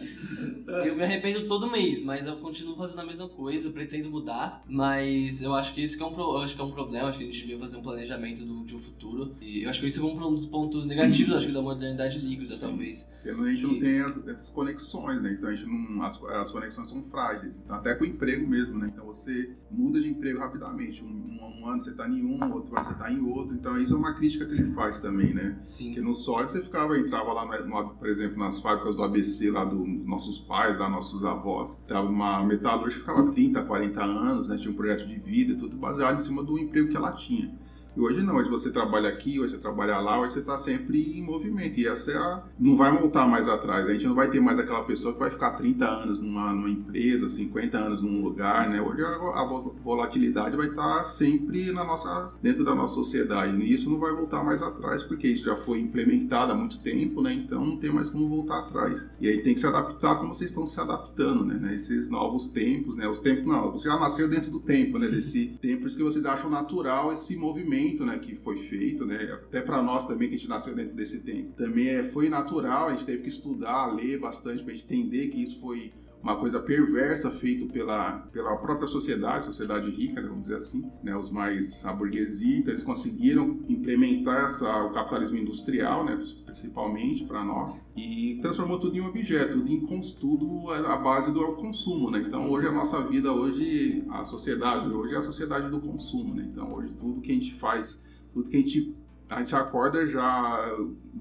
Eu me arrependo todo mês, mas eu continuo fazendo a mesma coisa, pretendo mudar. Mas eu acho que que é um, pro, acho que é um problema, acho que a gente devia fazer um planejamento do, de um futuro. E eu acho que isso é um dos pontos negativos, acho que da modernidade líquida, Sim. talvez. Porque a gente não tem as, as, conexões, né? Então a gente não, as, as conexões são frágeis. Então, até com o emprego mesmo, né? Então você muda de emprego rapidamente. Um, um, um ano você está em um, outro ano você está em outro. Então isso é uma crítica que ele faz também, né? Sim. Porque no sólido você ficava, entrava lá, no, por exemplo, nas fábricas do ABC, lá dos nossos pais, lá nossos avós. Tava uma metalúrgica ficava 30, 40 anos, né? tinha um projeto de vida, tudo baseado em cima do emprego que ela tinha. E hoje não, hoje você trabalha aqui, hoje você trabalha lá, hoje você está sempre em movimento. E essa é a... não vai voltar mais atrás. A gente não vai ter mais aquela pessoa que vai ficar 30 anos numa, numa empresa, 50 anos num lugar, né? Hoje a, a volatilidade vai estar tá sempre na nossa, dentro da nossa sociedade. E isso não vai voltar mais atrás, porque isso já foi implementado há muito tempo, né? Então não tem mais como voltar atrás. E aí tem que se adaptar como vocês estão se adaptando, né? Esses novos tempos, né? Os tempos não, você já nasceu dentro do tempo, né? (laughs) Desse tempos que vocês acham natural esse movimento, né? Que foi feito, né? Até para nós também que a gente nasceu dentro desse tempo, também é, foi natural. A gente teve que estudar, ler bastante para entender que isso foi uma coisa perversa feito pela, pela própria sociedade, sociedade rica, né, vamos dizer assim, né, os mais a então eles conseguiram implementar essa, o capitalismo industrial, né, principalmente para nós, e transformou tudo em um objeto, tudo em tudo a base do consumo, né? Então hoje a nossa vida, hoje a sociedade, hoje é a sociedade do consumo, né? Então hoje tudo que a gente faz, tudo que a gente a gente acorda já,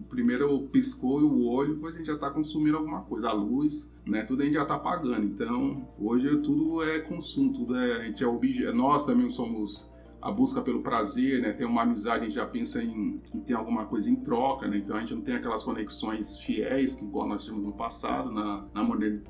primeiro piscou o olho, depois a gente já está consumindo alguma coisa, a luz, né? Tudo a gente já está pagando. Então, hoje tudo é consumo, tudo é, a gente é objeto. Nós também somos a busca pelo prazer, né? Tem uma amizade, a gente já pensa em, em, ter alguma coisa em troca, né? Então a gente não tem aquelas conexões fiéis que igual nós tínhamos no passado, na, na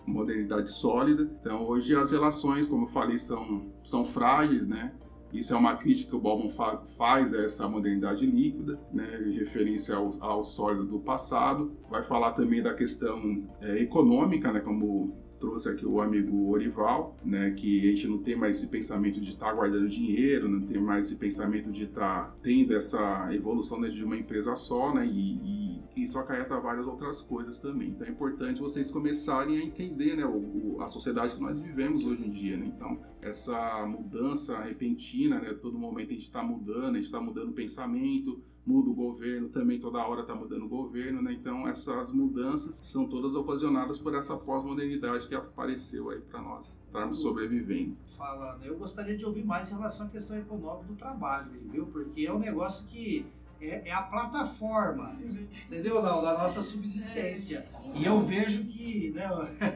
modernidade sólida. Então hoje as relações, como eu falei, são, são frágeis, né? Isso é uma crítica que o Bauman fa faz a essa modernidade líquida, né, em referência ao, ao sólido do passado. Vai falar também da questão é, econômica, né, como trouxe aqui o amigo Orival, né, que a gente não tem mais esse pensamento de estar tá guardando dinheiro, não tem mais esse pensamento de estar tá tendo essa evolução de uma empresa só, né, e, e isso acarreta várias outras coisas também. Então é importante vocês começarem a entender, né, o, a sociedade que nós vivemos hoje em dia, né. Então essa mudança repentina, né, todo momento a gente está mudando, a gente está mudando o pensamento, muda o governo, também toda hora está mudando o governo, né? Então essas mudanças são todas ocasionadas por essa pós-modernidade que apareceu aí para nós estarmos sobrevivendo. Fala, eu gostaria de ouvir mais em relação à questão econômica do trabalho, viu? Porque é um negócio que é, é a plataforma, entendeu? Não, da nossa subsistência. E eu vejo que né,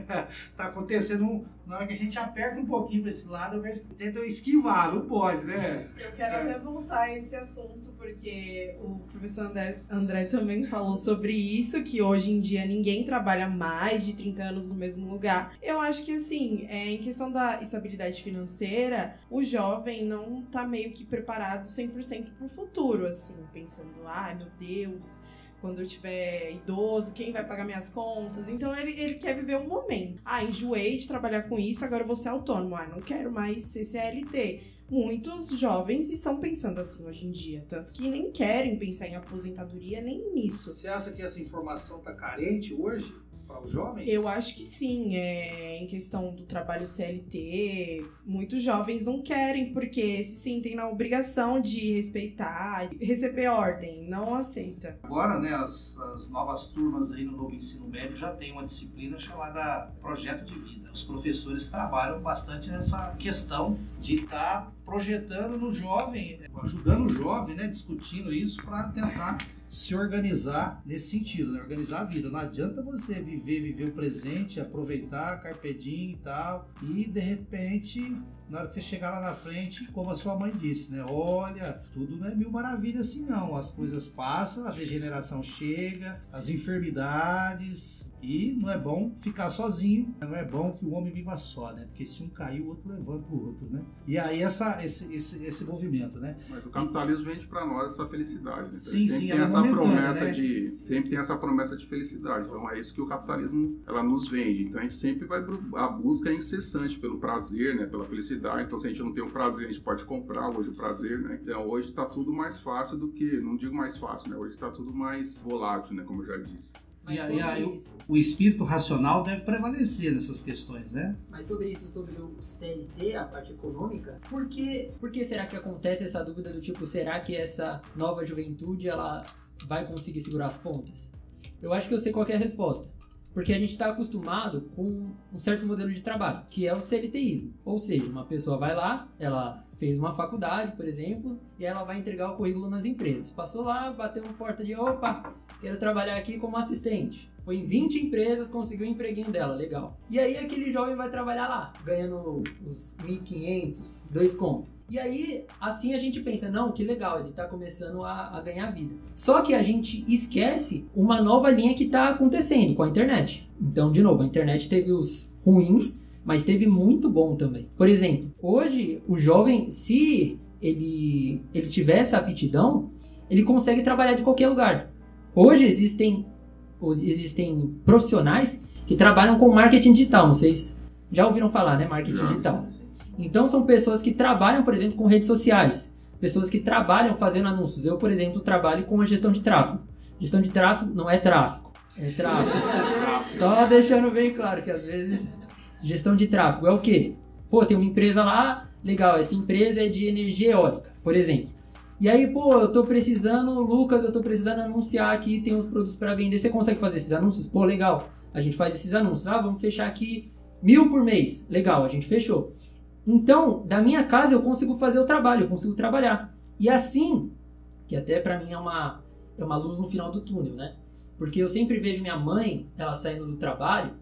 (laughs) tá acontecendo um, na hora que a gente aperta um pouquinho para esse lado, eu vejo tentam esquivar, não pode, né? Eu quero até voltar a esse assunto, porque o professor André, André também falou sobre isso, que hoje em dia ninguém trabalha mais de 30 anos no mesmo lugar. Eu acho que, assim, é, em questão da estabilidade financeira, o jovem não tá meio que preparado 100% para o futuro, assim, pensando, ai meu Deus quando eu tiver idoso, quem vai pagar minhas contas? Então ele, ele quer viver um momento. Ah, enjoei de trabalhar com isso, agora eu vou ser autônomo. Ah, não quero mais ser CLT. Muitos jovens estão pensando assim hoje em dia, tanto que nem querem pensar em aposentadoria nem nisso. Você acha que essa informação tá carente hoje? Para os jovens? Eu acho que sim. É, em questão do trabalho CLT, muitos jovens não querem porque se sentem na obrigação de respeitar, receber ordem, não aceita. Agora, né, as, as novas turmas aí no novo ensino médio já tem uma disciplina chamada projeto de vida. Os professores trabalham bastante nessa questão de estar tá projetando no jovem, ajudando o jovem, né, discutindo isso para tentar se organizar nesse sentido, né? organizar a vida. Não adianta você viver, viver o presente, aproveitar, carpedinho e tal, e de repente na hora que você chegar lá na frente, como a sua mãe disse, né? Olha, tudo não é mil maravilhas assim não. As coisas passam, a degeneração chega, as enfermidades, e não é bom ficar sozinho, não é bom que o homem viva só, né? Porque se um cair, o outro levanta o outro, né? E aí essa, esse, esse, esse movimento, né? Mas o capitalismo vende para nós essa felicidade, né? Sim, sim, tem é essa promessa né? de sempre tem essa promessa de felicidade. Então é isso que o capitalismo ela nos vende. Então a gente sempre vai a busca é incessante pelo prazer, né? Pela felicidade então, se a gente não tem o prazer, a gente pode comprar hoje o prazer, né? Então, hoje está tudo mais fácil do que, não digo mais fácil, né? Hoje está tudo mais volátil, né? Como eu já disse. E aí, aí o, o, espírito racional deve prevalecer nessas questões, né? Mas sobre isso, sobre o CLT, a parte econômica, por que, por que será que acontece essa dúvida do tipo, será que essa nova juventude ela vai conseguir segurar as pontas? Eu acho que eu sei qual é a resposta. Porque a gente está acostumado com um certo modelo de trabalho, que é o CLTismo. Ou seja, uma pessoa vai lá, ela fez uma faculdade, por exemplo, e ela vai entregar o currículo nas empresas. Passou lá, bateu na porta de, opa, quero trabalhar aqui como assistente. Foi em 20 empresas, conseguiu o empreguinho dela, legal. E aí aquele jovem vai trabalhar lá, ganhando os 1.500, dois contos. E aí, assim a gente pensa, não, que legal, ele tá começando a, a, ganhar vida. Só que a gente esquece uma nova linha que tá acontecendo com a internet. Então, de novo, a internet teve os ruins, mas teve muito bom também. Por exemplo, hoje o jovem, se ele, ele tiver essa aptidão, ele consegue trabalhar de qualquer lugar. Hoje existem existem profissionais que trabalham com marketing digital. Se já ouviram falar, né? Marketing Nossa, digital. Então são pessoas que trabalham, por exemplo, com redes sociais. Pessoas que trabalham fazendo anúncios. Eu, por exemplo, trabalho com a gestão de tráfego. Gestão de tráfego não é tráfego, é tráfego. (laughs) Só deixando bem claro que às vezes gestão de tráfego é o quê? Pô, tem uma empresa lá, legal, essa empresa é de energia eólica, por exemplo. E aí, pô, eu tô precisando, Lucas, eu tô precisando anunciar aqui, tem uns produtos para vender. Você consegue fazer esses anúncios? Pô, legal. A gente faz esses anúncios. Ah, vamos fechar aqui mil por mês. Legal, a gente fechou. Então, da minha casa eu consigo fazer o trabalho, eu consigo trabalhar. E assim, que até para mim é uma, é uma luz no final do túnel, né? Porque eu sempre vejo minha mãe, ela saindo do trabalho,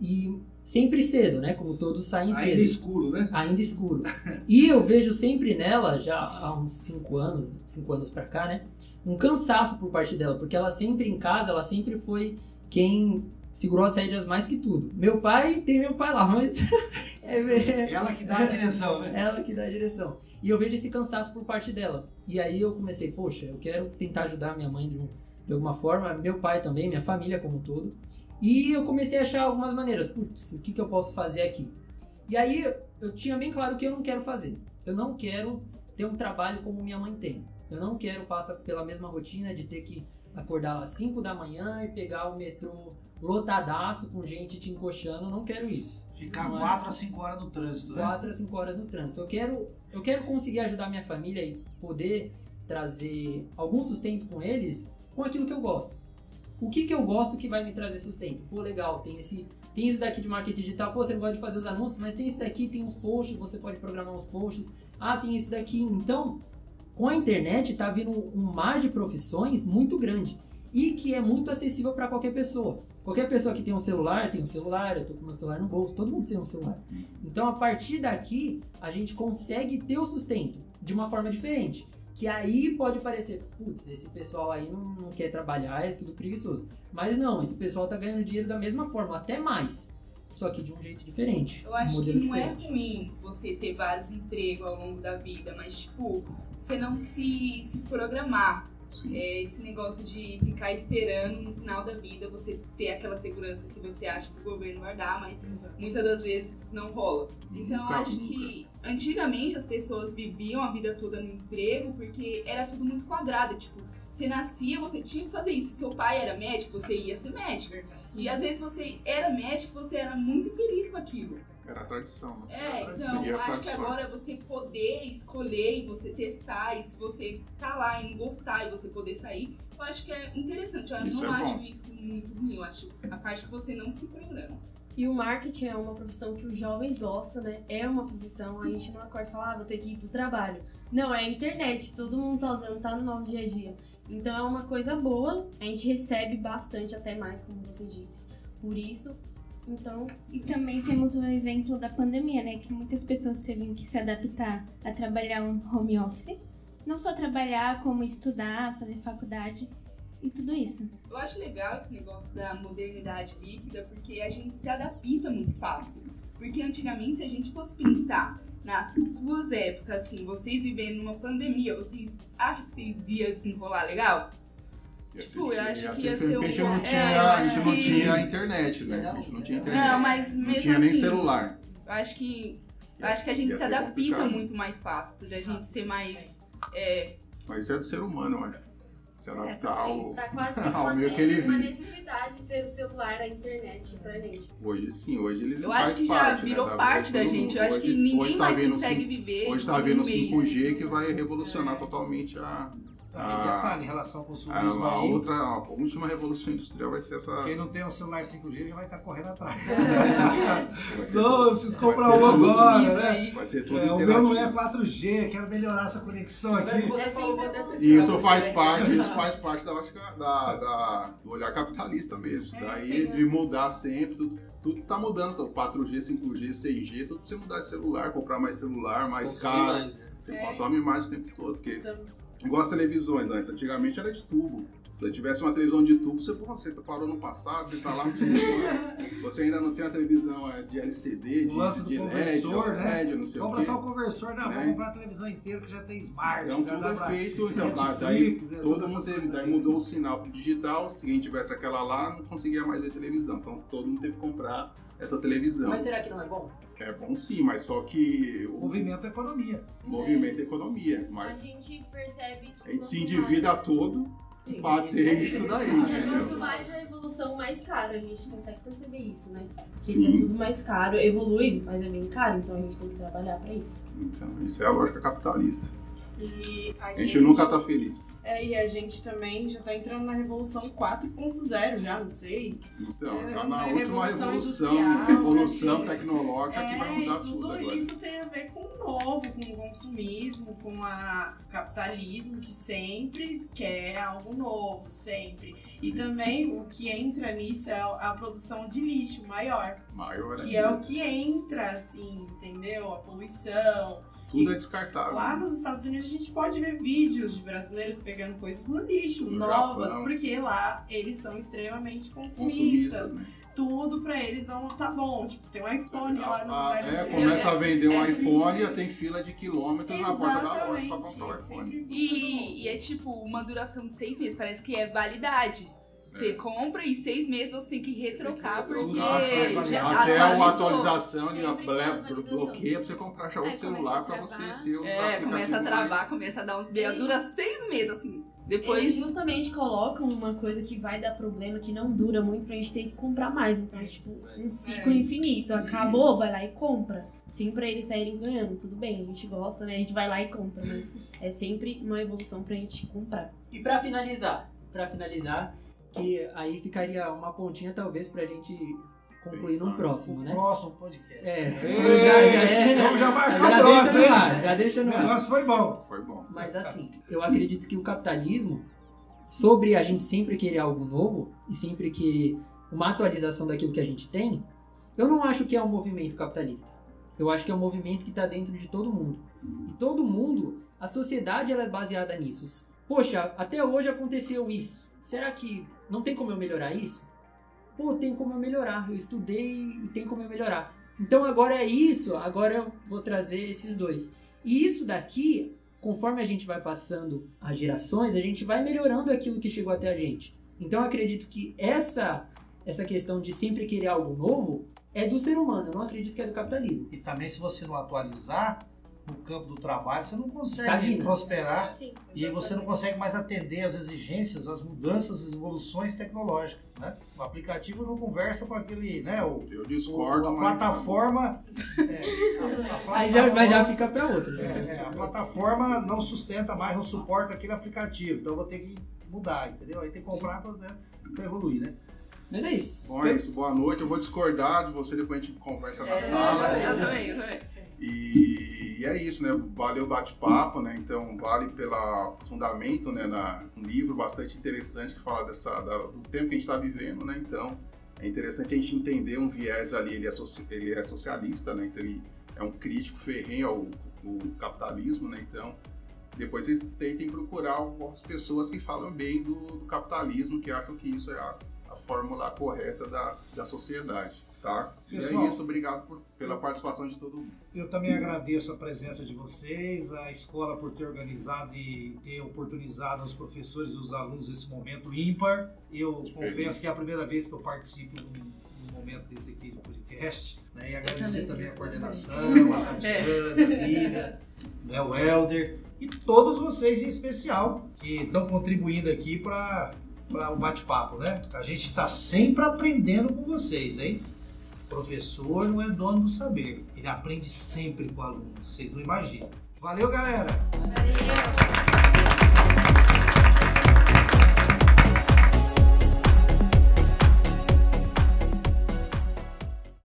e sempre cedo, né? Como todos saem Ainda cedo. Ainda escuro, né? Ainda escuro. (laughs) e eu vejo sempre nela, já há uns 5 anos, 5 anos pra cá, né? Um cansaço por parte dela, porque ela sempre em casa, ela sempre foi quem segurou as rédeas mais que tudo. Meu pai tem meu pai lá, (laughs) mas. (laughs) é, ela que dá a direção, né? Ela que dá a direção. E eu vejo esse cansaço por parte dela. E aí eu comecei, poxa, eu quero tentar ajudar minha mãe de, de alguma forma, meu pai também, minha família como um todo. E eu comecei a achar algumas maneiras. Putz, o que, que eu posso fazer aqui? E aí eu tinha bem claro o que eu não quero fazer. Eu não quero ter um trabalho como minha mãe tem. Eu não quero passar pela mesma rotina de ter que acordar às 5 da manhã e pegar o metrô lotadaço com gente te encoxando. Eu não quero isso. Ficar 4 é... a 5 horas no trânsito, né? 4 a 5 horas no trânsito. Eu quero, eu quero conseguir ajudar minha família e poder trazer algum sustento com eles com aquilo que eu gosto o que, que eu gosto que vai me trazer sustento? Pô, legal, tem esse tem isso daqui de marketing digital, pô, você não gosta de fazer os anúncios, mas tem isso daqui, tem uns posts, você pode programar uns posts. Ah, tem isso daqui. Então, com a internet tá vindo um mar de profissões muito grande e que é muito acessível para qualquer pessoa. Qualquer pessoa que tem um celular, tem um celular, eu tô com meu celular no bolso, todo mundo tem um celular. Então, a partir daqui, a gente consegue ter o sustento de uma forma diferente. Que aí pode parecer, putz, esse pessoal aí não, não quer trabalhar, é tudo preguiçoso. Mas não, esse pessoal tá ganhando dinheiro da mesma forma, até mais. Só que de um jeito diferente. Eu acho um que não é diferente. é ruim você ter vários empregos ao longo da vida, mas, tipo, você não se, se programar é, esse negócio de ficar esperando no final da vida você ter aquela segurança que você acha que o governo vai dar, mas Exato. muitas das vezes não rola. Então eu acho que antigamente as pessoas viviam a vida toda no emprego porque era tudo muito quadrado, tipo, você nascia, você tinha que fazer isso. Se seu pai era médico, você ia ser médico. E às vezes você era médico, você era muito feliz com aquilo. Era a tradição, né? É, então, eu acho que agora é você poder escolher e você testar, e se você tá lá e não gostar e você poder sair, eu acho que é interessante. Eu isso não é acho bom. isso muito ruim, eu acho a parte que você não se programa. E o marketing é uma profissão que os jovens gostam, né? É uma profissão, a gente não acorda e fala, ah, vou ter que ir pro trabalho. Não, é a internet, todo mundo tá usando, tá no nosso dia a dia. Então é uma coisa boa, a gente recebe bastante, até mais, como você disse. Por isso, então. E também temos o exemplo da pandemia, né? Que muitas pessoas teve que se adaptar a trabalhar um home office. Não só trabalhar, como estudar, fazer faculdade e tudo isso. Eu acho legal esse negócio da modernidade líquida, porque a gente se adapta muito fácil. Porque antigamente, se a gente fosse pensar nas suas épocas, assim, vocês vivendo numa pandemia, vocês acham que vocês iam desenrolar legal? Tipo, eu acho que ia ser um... A gente não tinha, é, a gente não tinha internet, né? A gente não tinha internet. Não, mas mesmo Não tinha assim, nem celular. Eu acho que... Eu acho que a gente se adapta complicado. muito mais fácil, pra gente ser mais... É... Mas é do ser humano, eu acho. Se adaptar é, ao, tá quase (laughs) ao meio que ele vive. uma necessidade de ter o celular, a internet pra gente. Hoje sim, hoje ele eu faz acho que parte, já virou né, parte da, gente. Eu acho que ninguém tá mais consegue 5, viver. Hoje tá vindo 5G que vai revolucionar é. totalmente a Ah, detalhe, em relação ao consumismo a, a aí, outra, a última revolução industrial vai ser essa. quem não tem um celular 5G já vai estar correndo atrás. (laughs) não, eu preciso comprar um agora, né? Vai ser tudo É, o meu não é interativo. 4G, quero melhorar essa conexão aqui. É. E isso faz né? parte, isso (laughs) faz parte da da, da- do olhar capitalista mesmo. É, Daí de mudar sempre, tudo, tudo tá mudando. Então, 4G, 5G, 6G, tudo pra você mudar de celular, comprar mais celular, mais caro. mais, né? Você É. consome mais o tempo todo, porque Então, igual as televisões antes, antigamente era de tubo. Se tivesse uma televisão de tubo, você, pô, você parou no passado, você tá lá no segundo (laughs) ano, você ainda não tem a televisão é, de LCD, O de, lance do de conversor, LED, né? LED, não sei o Compra quê. só o conversor, não, É. vamos comprar a televisão inteira que já tem smart. Então tudo é pra- feito, então tá, daí Netflix, é, todo mundo teve, daí aí. mudou o sinal pro digital, se quem tivesse aquela lá não conseguia mais ver televisão, então todo mundo teve que comprar essa televisão. Mas será que não é bom? É bom sim, mas só que o Movimento é economia. movimento é economia, A mas gente percebe que. a gente se endivida mais- todo Sim, pra ter isso- isso daí, É, (laughs) Quanto mais a evolução, mais caro. A gente consegue perceber isso, né? Sim. Fica tudo mais caro, evolui, mas é bem caro, então a gente tem que trabalhar pra isso. Então, isso é a lógica capitalista. E a, A gente nunca tá feliz. É, e a gente também já tá entrando na revolução 4.0 já, não sei. Então, É, tá na uma última revolução revolução, tecnológica que vai É, mudar e tudo tudo agora. isso tem a ver com o novo, com o consumismo, com o capitalismo que sempre quer algo novo, sempre. E também o que entra nisso é a a produção de lixo maior, Maior que é o que entra, assim, entendeu? A poluição. Tudo é descartável. Lá nos Estados Unidos a gente pode ver vídeos de brasileiros pegando coisas no lixo, No novas, Japão. porque lá eles são extremamente consumistas. Consumistas, né? Tudo pra eles não tá bom. Tipo, tem um iPhone lá no Ah, lugar é, começa a vender um É. iPhone e tem fila de quilômetros na porta da loja pra comprar o iPhone. E, E, e é tipo uma duração de seis meses, parece que é validade. Você É. compra e seis meses você tem que retrocar, Tem que porque retrocar. já Até uma atualização, ele bloqueia pra você comprar já outro celular pra você ter o É, começa a travar, começa a dar uns. Eles- Dura seis meses, assim. Eles Depois. justamente colocam uma coisa que vai dar problema, que não dura muito, pra gente ter que comprar mais. Então é tipo um ciclo É. infinito. Acabou, vai lá e compra. Sim, pra eles saírem ganhando. Tudo bem, a gente gosta, né? A gente vai lá e compra, mas é sempre uma evolução pra gente comprar. E pra finalizar, pra finalizar, que aí ficaria uma pontinha talvez pra gente concluir num próximo, O né? próximo podcast. É, Ei, já, já é. Vamos já marcar já o próximo, deixa no hein? ar, já deixa O no ar. negócio foi bom. Foi bom. Mas assim, eu acredito que o capitalismo, sobre a gente sempre querer algo novo e sempre querer uma atualização daquilo que a gente tem, eu não acho que é um movimento capitalista. Eu acho que é um movimento que está dentro de todo mundo. E todo mundo, a sociedade ela é baseada nisso. Poxa, até hoje aconteceu isso. Será que não tem como eu melhorar isso? Pô, tem como eu melhorar. Eu estudei e tem como eu melhorar. Então agora é isso, agora eu vou trazer esses dois. E isso daqui conforme a gente vai passando as gerações, a gente vai melhorando aquilo que chegou até a gente. Então eu acredito que essa essa questão de sempre querer algo novo é do ser humano, eu não acredito que é do capitalismo. E também, se você não atualizar no campo do trabalho, você não consegue prosperar Sim. e você não consegue mais atender às exigências, às mudanças, às evoluções tecnológicas. Né? O aplicativo não conversa com aquele, né? O, Eu o- discordo, a mas... plataforma. é, a- a Aí já, vai já plataforma- fica para outra. É, né? é, a plataforma não sustenta mais, não suporta aquele aplicativo. Então eu vou ter que mudar, entendeu? Aí tem que comprar para né, pra evoluir, né? Mas é isso. Bom, é isso. Boa noite. Eu vou discordar de você, depois a gente conversa na Eu sala. também, eu também. E, e é isso, né? Valeu o bate-papo, né? Então, vale pelo fundamento, né? Na, um livro bastante interessante que fala dessa, da- do tempo que a gente está vivendo, né? Então, é interessante a gente entender um viés ali, ele é, ele é socialista, né? Então, ele é um crítico ferrenho ao, ao capitalismo, né? Então, depois vocês tentem procurar algumas pessoas que falam bem do, do capitalismo, que acham que isso é a, a fórmula correta da, da sociedade, tá? E Pessoal. é isso, obrigado por- pela participação de todo mundo. Eu também agradeço a presença de vocês, a escola por ter organizado e ter oportunizado aos professores e os alunos esse momento ímpar. Eu confesso que é a primeira vez que eu participo de um, de um momento desse aqui de podcast. Né? E agradecer também, também a coordenação, também. a Tatiana, a Miriam, né, o Helder e todos vocês em especial que estão contribuindo aqui para o bate-papo. Né? A gente está sempre aprendendo com vocês, hein? Professor não é dono do saber, ele aprende sempre com o aluno, vocês não imaginam. Valeu, galera! Valeu.